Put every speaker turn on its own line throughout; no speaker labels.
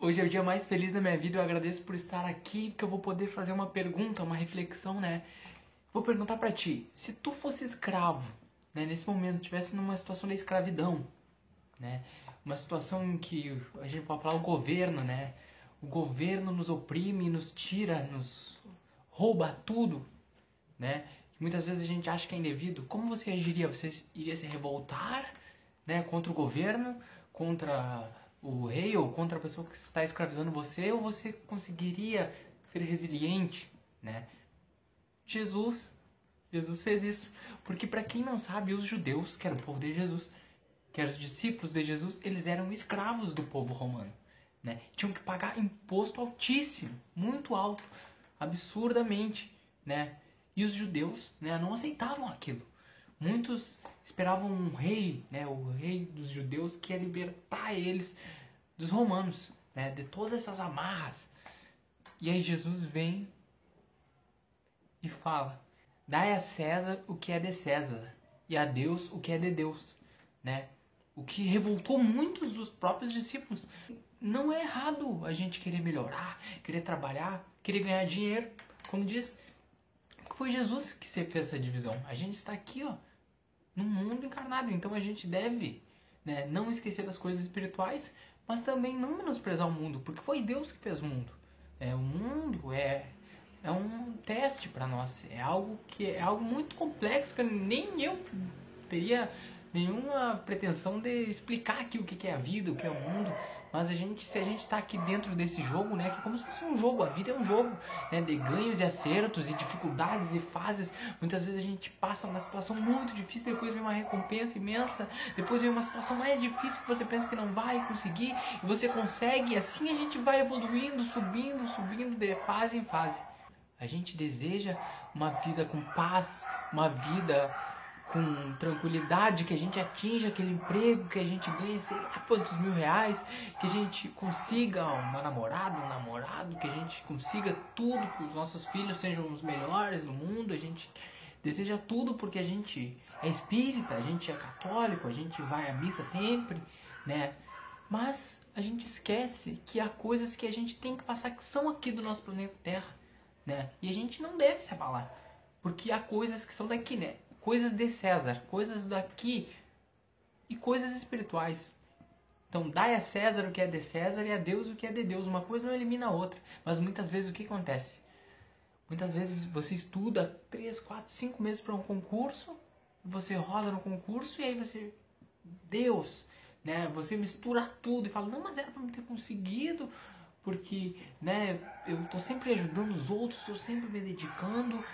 Hoje é o dia mais feliz da minha vida. Eu agradeço por estar aqui, porque eu vou poder fazer uma pergunta, uma reflexão, né? Vou perguntar para ti: se tu fosse escravo, né, nesse momento, tivesse numa situação de escravidão, né? Uma situação em que a gente pode falar o governo, né? O governo nos oprime, nos tira, nos rouba tudo, né? Muitas vezes a gente acha que é indevido. Como você agiria? Você iria se revoltar, né, contra o governo, contra o rei ou contra a pessoa que está escravizando você, ou você conseguiria ser resiliente, né? Jesus, Jesus fez isso, porque para quem não sabe, os judeus, que era o povo de Jesus, que eram os discípulos de Jesus, eles eram escravos do povo romano, né? Tinham que pagar imposto altíssimo, muito alto, absurdamente, né? E os judeus, né, não aceitavam aquilo. Muitos esperavam um rei, né, o rei dos judeus, que ia libertar eles dos romanos, né, de todas essas amarras. E aí Jesus vem e fala: Dai a César o que é de César, e a Deus o que é de Deus. Né? O que revoltou muitos dos próprios discípulos. Não é errado a gente querer melhorar, querer trabalhar, querer ganhar dinheiro. Como diz, foi Jesus que fez essa divisão. A gente está aqui, ó, no mundo encarnado. Então a gente deve né, não esquecer das coisas espirituais, mas também não menosprezar o mundo, porque foi Deus que fez o mundo. É, o mundo é, é um teste para nós, é algo que é algo muito complexo que nem eu teria nenhuma pretensão de explicar aqui o que é a vida, o que é o mundo. Mas a gente, se a gente está aqui dentro desse jogo, né, que é como se fosse um jogo, a vida é um jogo, né, de ganhos e acertos e dificuldades e fases. Muitas vezes a gente passa uma situação muito difícil, depois vem uma recompensa imensa, depois vem uma situação mais difícil que você pensa que não vai conseguir e você consegue. E assim a gente vai evoluindo, subindo, subindo de fase em fase. A gente deseja uma vida com paz, uma vida com tranquilidade, que a gente atinja aquele emprego, que a gente ganhe sei lá quantos mil reais, que a gente consiga uma namorada, um namorado, que a gente consiga tudo, que os nossos filhos sejam os melhores do mundo, a gente deseja tudo porque a gente é espírita, a gente é católico, a gente vai à missa sempre, né? Mas a gente esquece que há coisas que a gente tem que passar que são aqui do nosso planeta Terra, né? E a gente não deve se abalar, porque há coisas que são daqui, né? Coisas de César, coisas daqui e coisas espirituais. Então, dai a César o que é de César e a Deus o que é de Deus. Uma coisa não elimina a outra. Mas muitas vezes o que acontece? Muitas vezes você estuda 3, 4, 5 meses para um concurso, você roda no concurso e aí você. Deus! Né? Você mistura tudo e fala: Não, mas era para me ter conseguido, porque né, eu estou sempre ajudando os outros, estou sempre me dedicando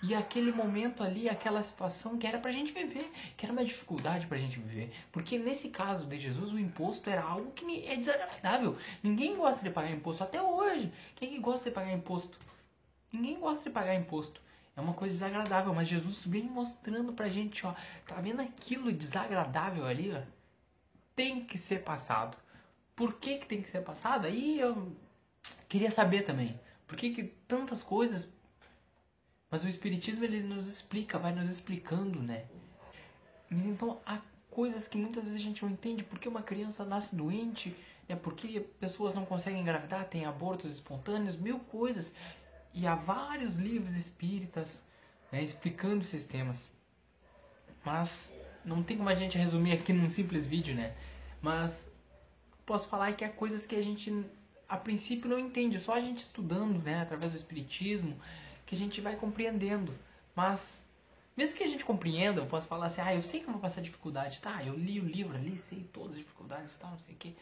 e aquele momento ali, aquela situação que era pra gente viver, que era uma dificuldade pra gente viver. Porque nesse caso de Jesus, o imposto era algo que é desagradável. Ninguém gosta de pagar imposto, até hoje. Quem é que gosta de pagar imposto? Ninguém gosta de pagar imposto. É uma coisa desagradável, mas Jesus vem mostrando pra gente, ó, tá vendo aquilo desagradável ali, ó? Tem que ser passado. Por que, que tem que ser passado? Aí eu queria saber também. Por que, que tantas coisas mas o Espiritismo ele nos explica, vai nos explicando, né? Mas então há coisas que muitas vezes a gente não entende. Por que uma criança nasce doente? É porque pessoas não conseguem engravidar, tem abortos espontâneos, mil coisas. E há vários livros espíritas né, explicando esses temas. Mas não tem como a gente resumir aqui num simples vídeo, né? Mas posso falar que há coisas que a gente a princípio não entende, só a gente estudando, né, através do espiritismo, que a gente vai compreendendo. Mas, mesmo que a gente compreenda, eu posso falar assim, ah, eu sei que eu vou passar dificuldade, tá? Eu li o livro ali, sei todas as dificuldades e tal, não sei o que.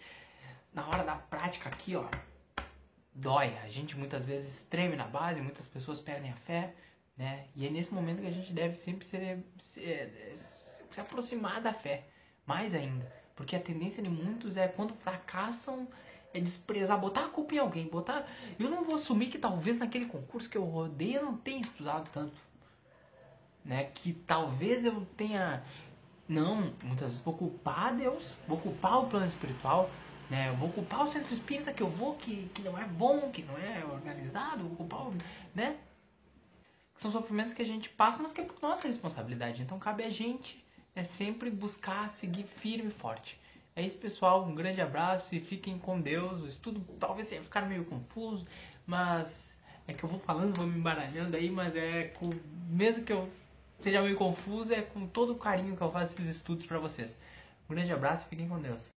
Na hora da prática aqui, ó, dói. A gente muitas vezes treme na base, muitas pessoas perdem a fé, né? E é nesse momento que a gente deve sempre ser, ser, se aproximar da fé, mais ainda. Porque a tendência de muitos é quando fracassam, é desprezar, botar a culpa em alguém, botar. Eu não vou assumir que talvez naquele concurso que eu rodei eu não tenha estudado tanto. Né? Que talvez eu tenha. Não, muitas vezes vou culpar Deus, vou culpar o plano espiritual, né? Vou culpar o centro espírita que eu vou, que, que não é bom, que não é organizado, vou culpar o. né? São sofrimentos que a gente passa, mas que é por nossa responsabilidade. Então cabe a gente é sempre buscar seguir firme e forte É isso, pessoal. Um grande abraço e fiquem com Deus. O estudo talvez tenha ficado meio confuso, mas é que eu vou falando, vou me embaralhando aí, mas é com, mesmo que eu seja meio confuso, é com todo o carinho que eu faço esses estudos para vocês. Um grande abraço e fiquem com Deus.